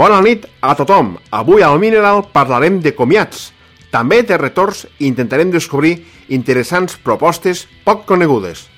Bona nit a tothom. Avui al Mineral parlarem de comiats, també de retorns i intentarem descobrir interessants propostes poc conegudes.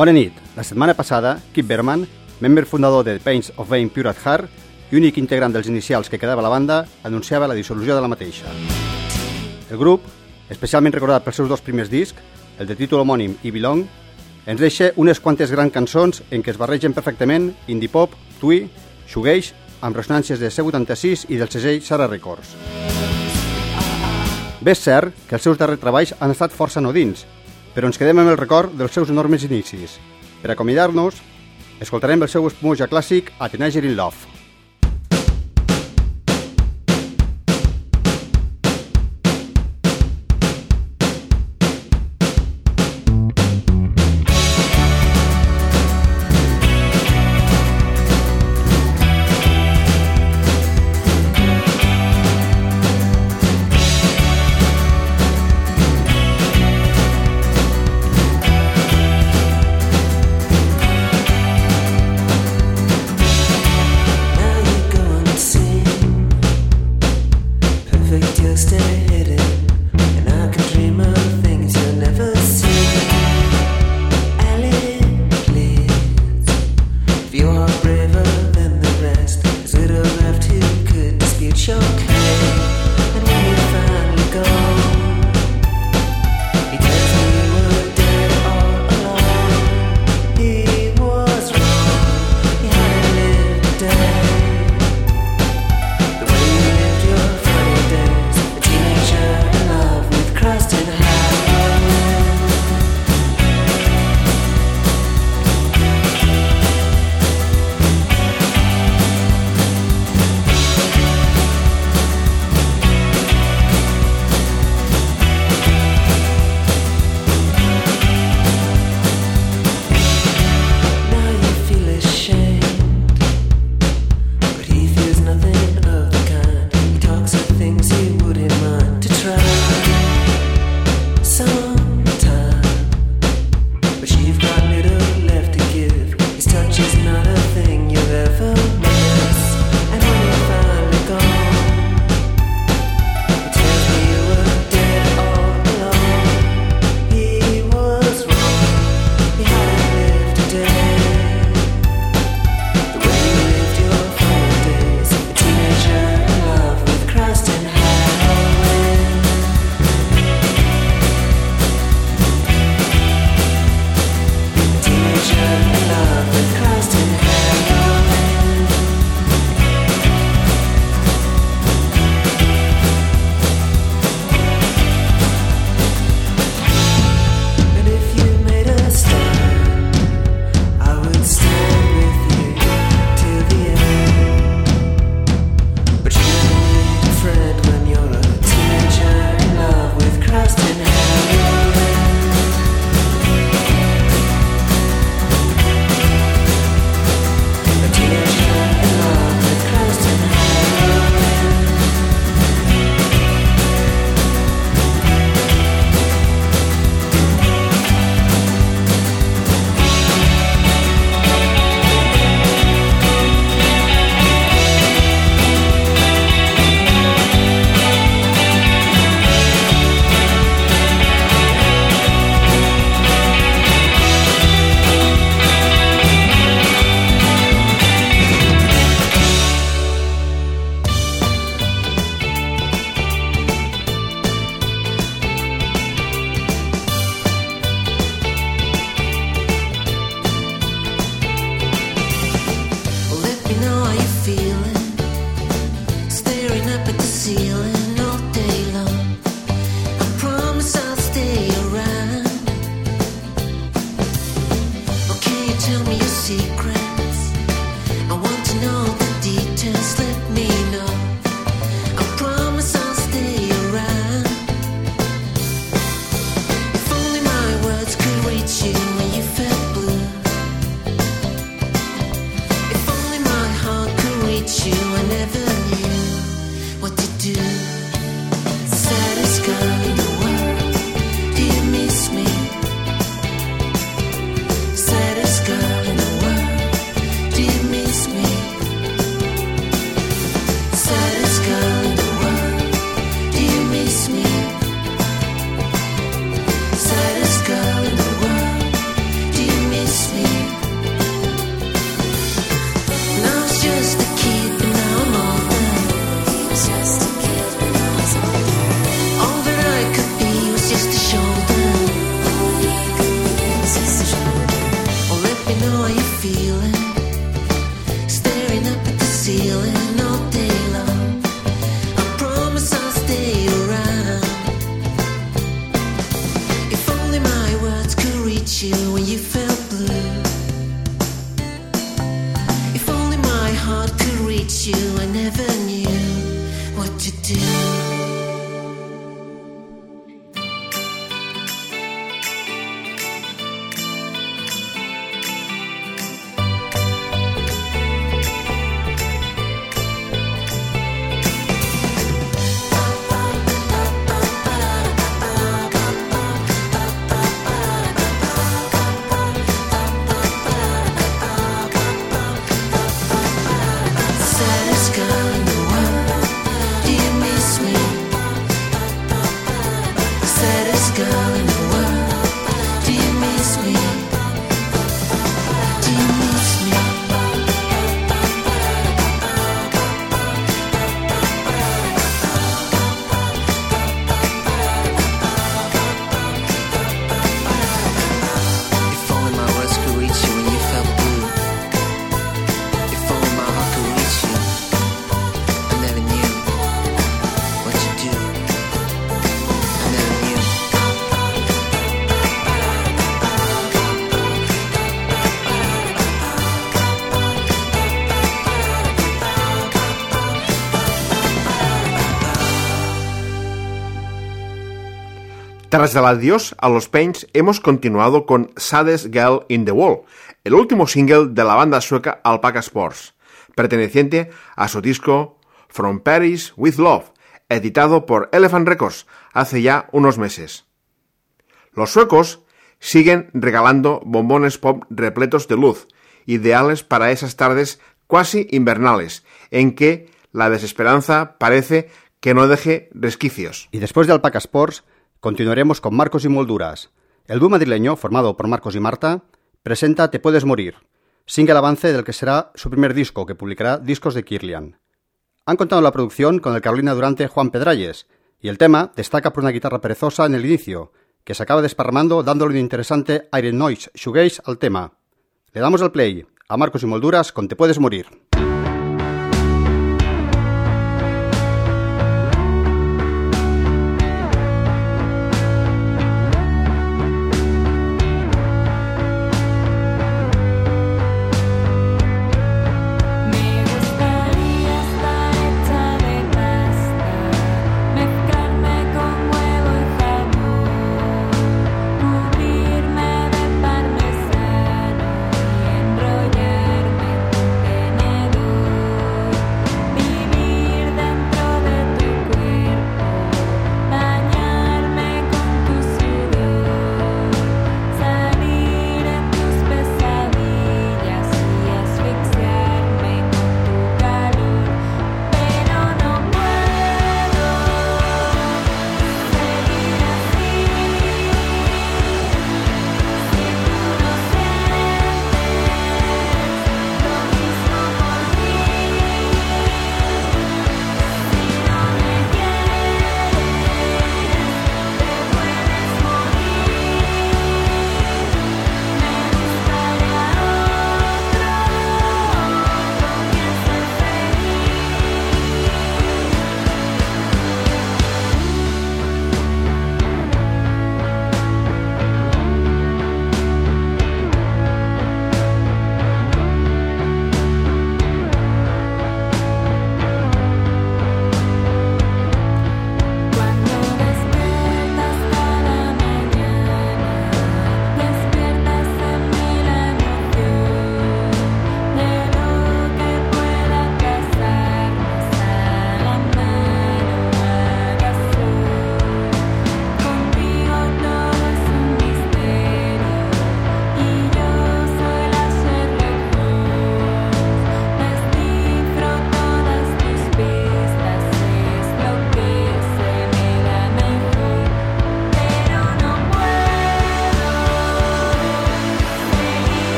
Bona nit. La setmana passada, Kip Berman, membre fundador de The Pains of Vain Pure at Heart i únic integrant dels inicials que quedava a la banda, anunciava la dissolució de la mateixa. El grup, especialment recordat pels seus dos primers discs, el de títol homònim i Belong, ens deixa unes quantes grans cançons en què es barregen perfectament indie pop, twee, shoegaze, amb ressonàncies de C86 i del segell Sara Records. Bé és cert que els seus darrers treballs han estat força nodins, però ens quedem amb el record dels seus enormes inicis. Per acomiadar-nos, escoltarem el seu espumoja clàssic A Teenager in Love. I want to know. Tras el adiós a los Paints, hemos continuado con Saddest Girl in the Wall, el último single de la banda sueca Alpaca Sports, perteneciente a su disco From Paris with Love, editado por Elephant Records hace ya unos meses. Los suecos siguen regalando bombones pop repletos de luz, ideales para esas tardes cuasi invernales, en que la desesperanza parece que no deje resquicios. Y después de Alpaca Sports, Continuaremos con Marcos y Molduras. El dúo madrileño, formado por Marcos y Marta, presenta Te puedes morir, single avance del que será su primer disco, que publicará Discos de Kirlian. Han contado la producción con el Carolina Durante Juan Pedralles, y el tema destaca por una guitarra perezosa en el inicio, que se acaba desparramando dándole un interesante aire noise shoegaze al tema. Le damos el play a Marcos y Molduras con Te puedes morir.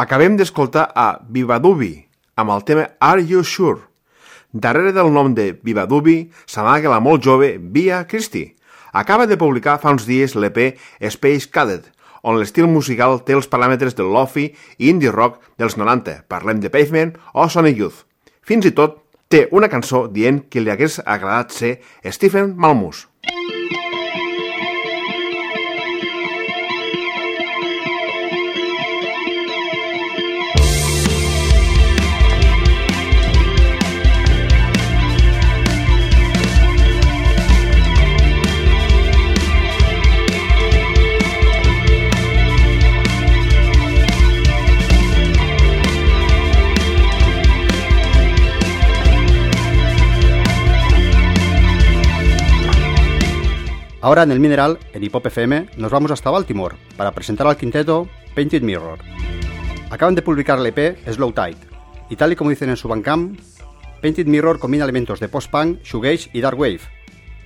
Acabem d'escoltar a Vivadubi amb el tema Are You Sure? Darrere del nom de Vivadubi s'amaga la molt jove Via Christie. Acaba de publicar fa uns dies l'EP Space Cadet, on l'estil musical té els paràmetres del lofi i indie rock dels 90, parlem de Pavement o Sonic Youth. Fins i tot té una cançó dient que li hagués agradat ser Stephen Malmus. Ahora en el Mineral, en Hip FM, nos vamos hasta Baltimore para presentar al quinteto Painted Mirror. Acaban de publicar el EP Slow Tide, y tal y como dicen en su Bandcamp, Painted Mirror combina elementos de post-punk, shoegaze y dark wave,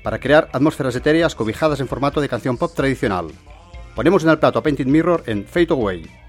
para crear atmósferas etéreas cobijadas en formato de canción pop tradicional. Ponemos en el plato a Painted Mirror en Fade Away.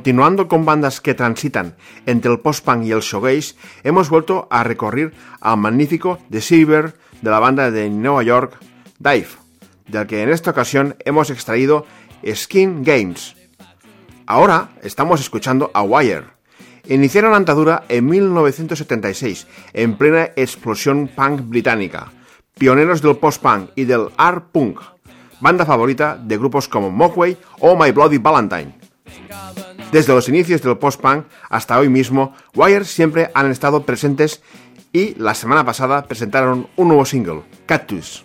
Continuando con bandas que transitan entre el post-punk y el showgaze, hemos vuelto a recorrer al magnífico The Silver de la banda de Nueva York, Dive, del que en esta ocasión hemos extraído Skin Games. Ahora estamos escuchando a Wire. Iniciaron andadura en 1976, en plena explosión punk británica, pioneros del post-punk y del art punk, banda favorita de grupos como Mogwai o My Bloody Valentine. Desde los inicios del post-punk hasta hoy mismo, Wire siempre han estado presentes y la semana pasada presentaron un nuevo single, Cactus.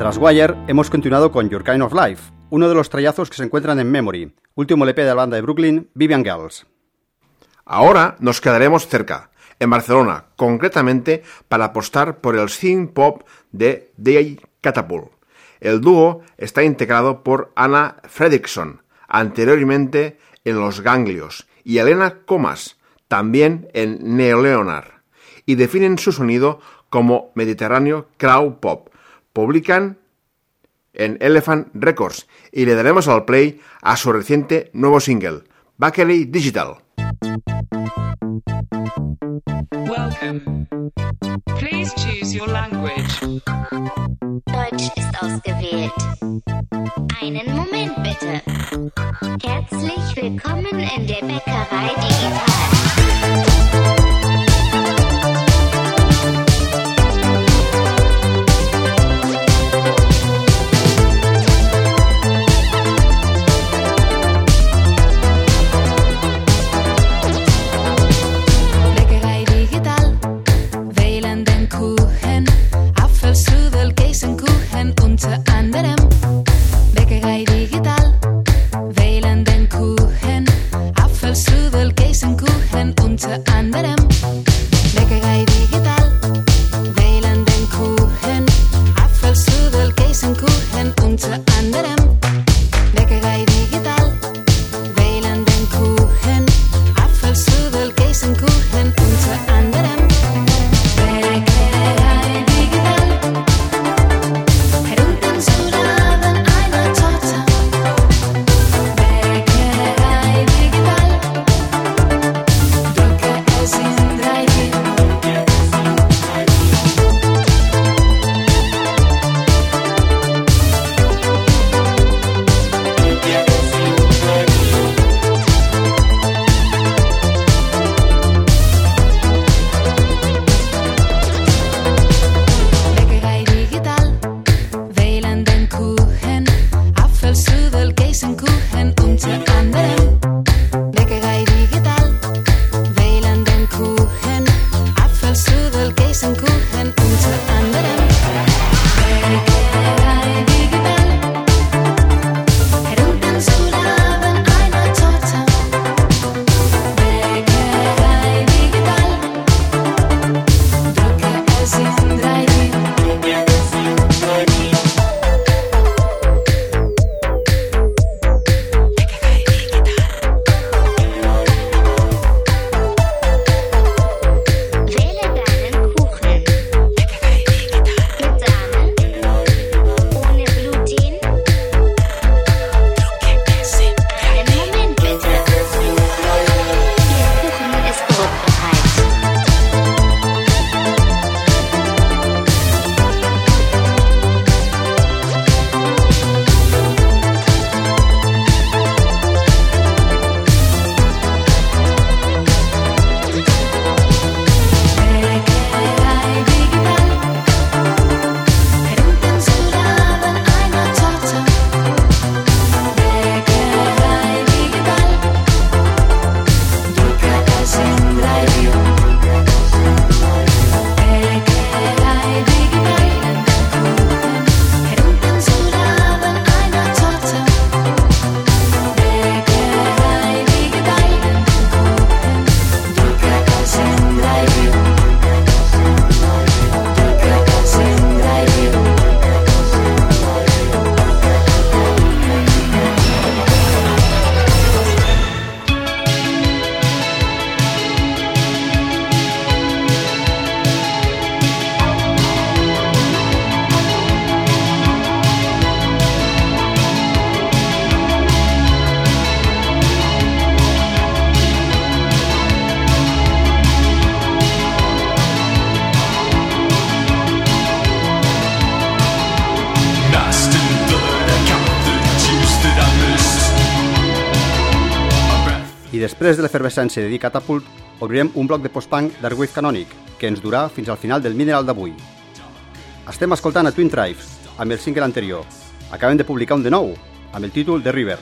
Tras Wire hemos continuado con Your Kind of Life, uno de los trayazos que se encuentran en Memory, último LP de la banda de Brooklyn, Vivian Girls. Ahora nos quedaremos cerca, en Barcelona, concretamente para apostar por el synth pop de Day Catapult. El dúo está integrado por Anna Fredrickson, anteriormente en Los Ganglios, y Elena Comas, también en Neoleonar, y definen su sonido como Mediterráneo Crowd Pop. Publican en Elephant Records y le daremos al play a su reciente nuevo single, Bakery Digital. Welcome. Please choose your language. Deutsch ist ausgewählt. Einen Moment bitte. Herzlich willkommen in der Bäckerei Digital. Després de de dir Catapult, obrirem un bloc de post-punk d'Argüiz Canònic, que ens durà fins al final del mineral d'avui. Estem escoltant a Twin Tribes, amb el single anterior. Acaben de publicar un de nou, amb el títol The River,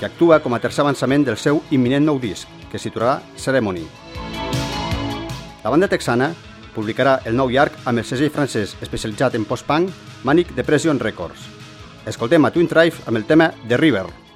que actua com a tercer avançament del seu imminent nou disc, que es titularà Ceremony. La banda texana publicarà el nou llarg amb el segell francès especialitzat en post-punk Manic Depression Records. Escoltem a Twin Drive amb el tema The River.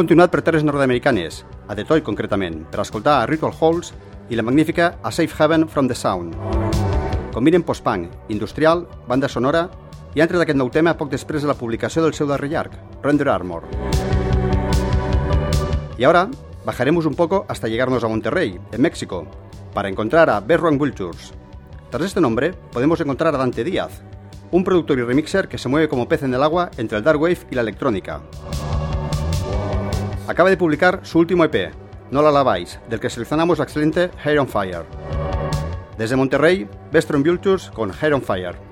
Continuat per terres nord-americanes, a Detroit concretament, per escoltar a Ritual Halls i la magnífica A Safe Haven from the Sound. Combinen post-punk, industrial, banda sonora i han tret aquest nou tema poc després de la publicació del seu darrer llarg, Render Armor. Y ahora bajaremos un poco hasta llegarnos a Monterrey, en México, para encontrar a Berrong Vultures. Tras este nombre podemos encontrar a Dante Díaz, un productor y remixer que se mueve como pez en el agua entre el dark wave y la electrónica. Acaba de publicar su último EP, No la laváis, del que seleccionamos la excelente Hair on Fire. Desde Monterrey, Bestron Vultures con Hair on Fire.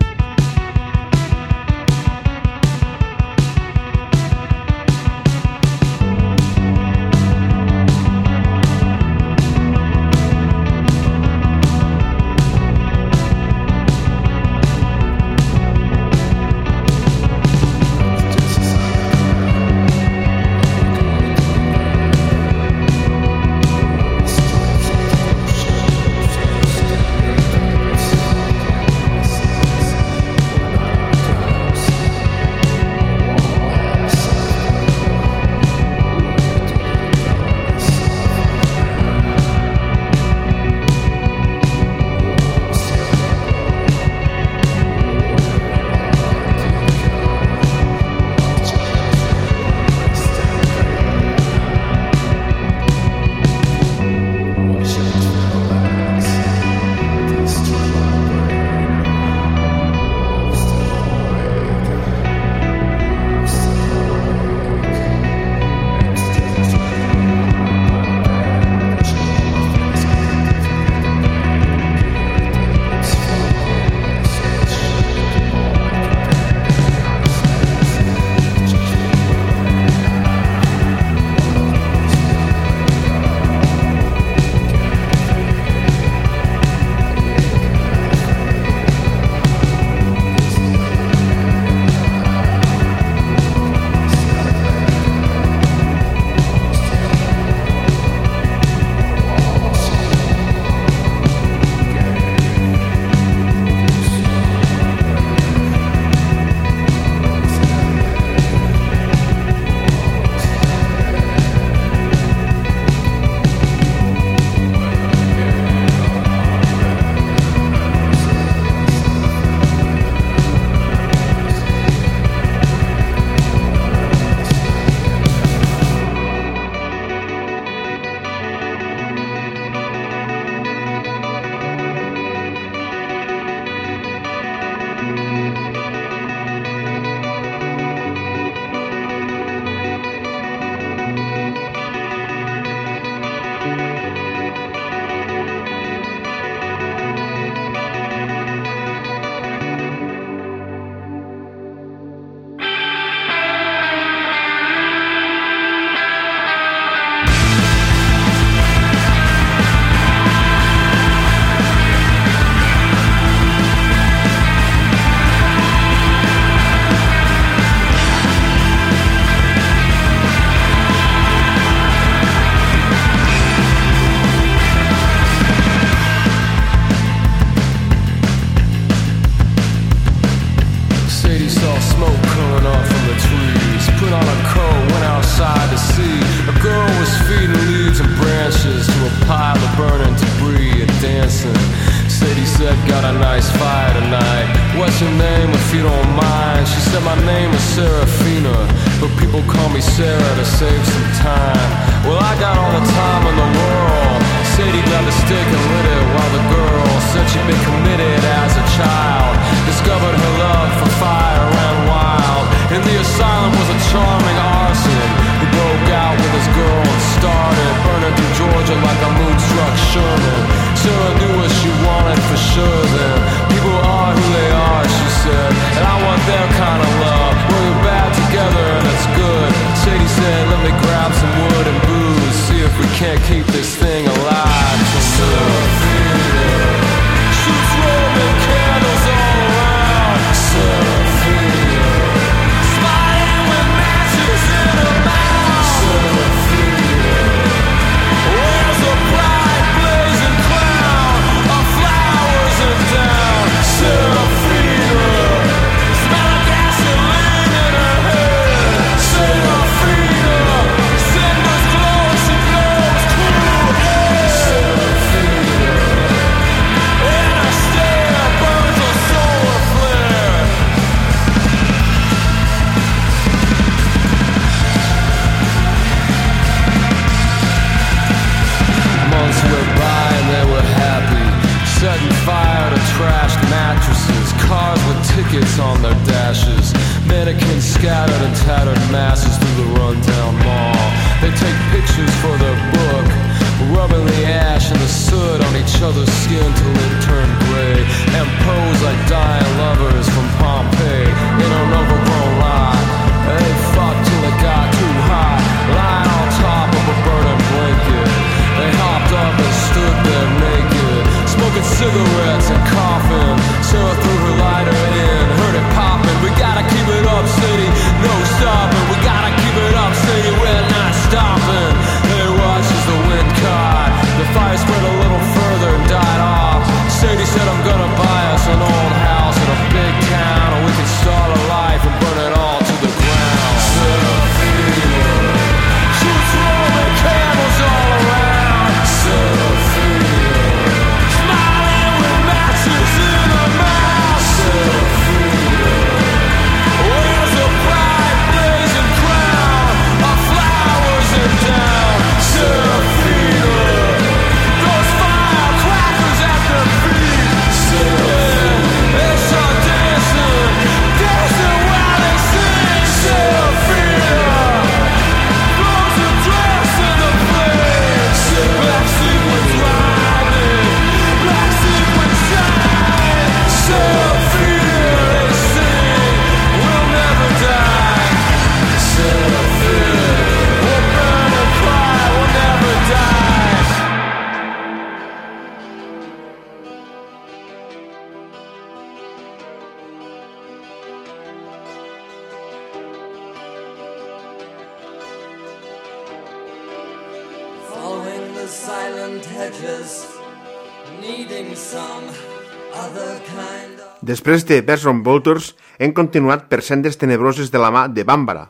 Després de Berson Vultures, hem continuat per sendes tenebroses de la mà de Bambara.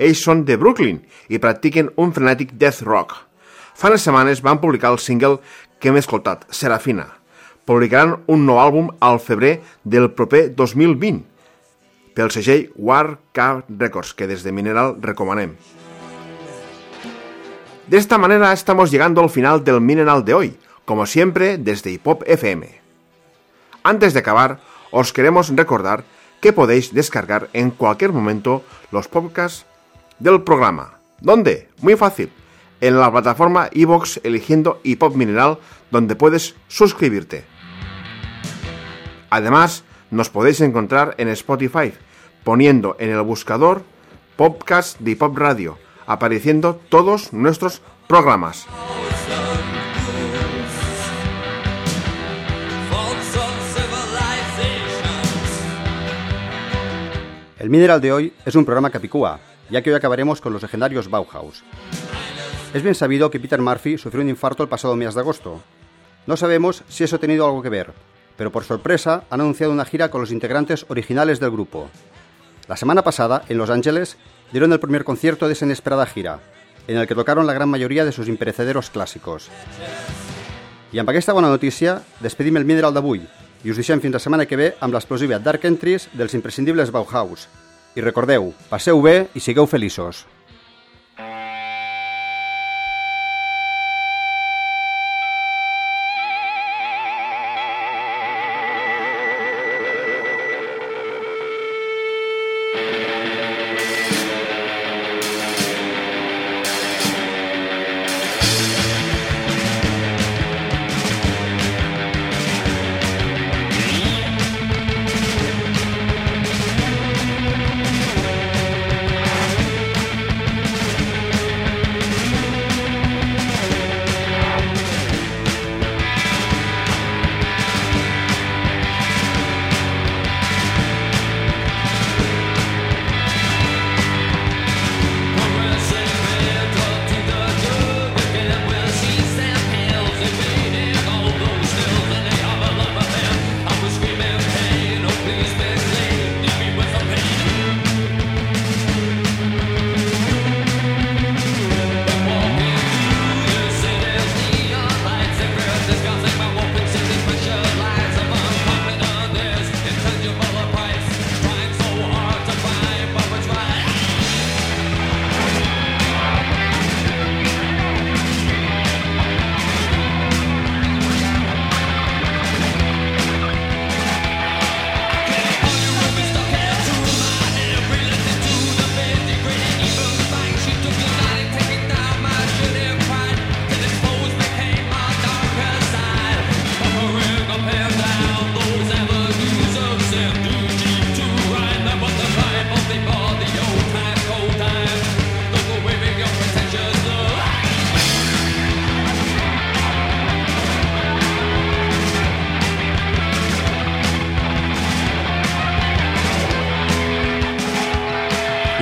Ells són de Brooklyn i practiquen un frenètic death rock. Fa unes setmanes van publicar el single que hem escoltat, Serafina. Publicaran un nou àlbum al febrer del proper 2020 pel segell War Car Records, que des de Mineral recomanem. De esta manera estamos llegando al final del Mineral de hoy, como siempre desde Hipop FM. Antes de acabar, os queremos recordar que podéis descargar en cualquier momento los podcasts del programa. ¿Dónde? Muy fácil. En la plataforma iVoox eligiendo Hipop Mineral, donde puedes suscribirte. Además, nos podéis encontrar en Spotify, poniendo en el buscador podcast de Hip Hop Radio, apareciendo todos nuestros programas. El Mineral de hoy es un programa capicúa, ya que hoy acabaremos con los legendarios Bauhaus. Es bien sabido que Peter Murphy sufrió un infarto el pasado mes de agosto. No sabemos si eso ha tenido algo que ver, pero por sorpresa han anunciado una gira con los integrantes originales del grupo. La semana pasada, en Los Ángeles, dieron el primer concierto de esa inesperada gira, en el que tocaron la gran mayoría de sus imperecederos clàssicos. I amb aquesta bona notícia despedim el Mineral d'avui, i us deixem fins la setmana que ve amb l'explosiva Dark Entries dels imprescindibles Bauhaus. I recordeu, passeu bé i sigueu feliços.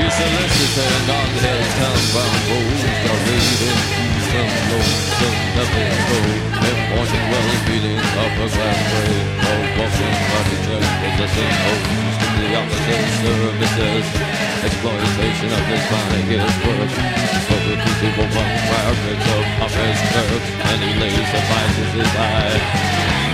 Your solicitor on their tongue from holes are leaving some nothing cold And pointing well and feeling up a glass way All walking on the church possessing to the opposite services Exploitation of this mind is worse. For the people one firebricks of office And he lays the vices his eye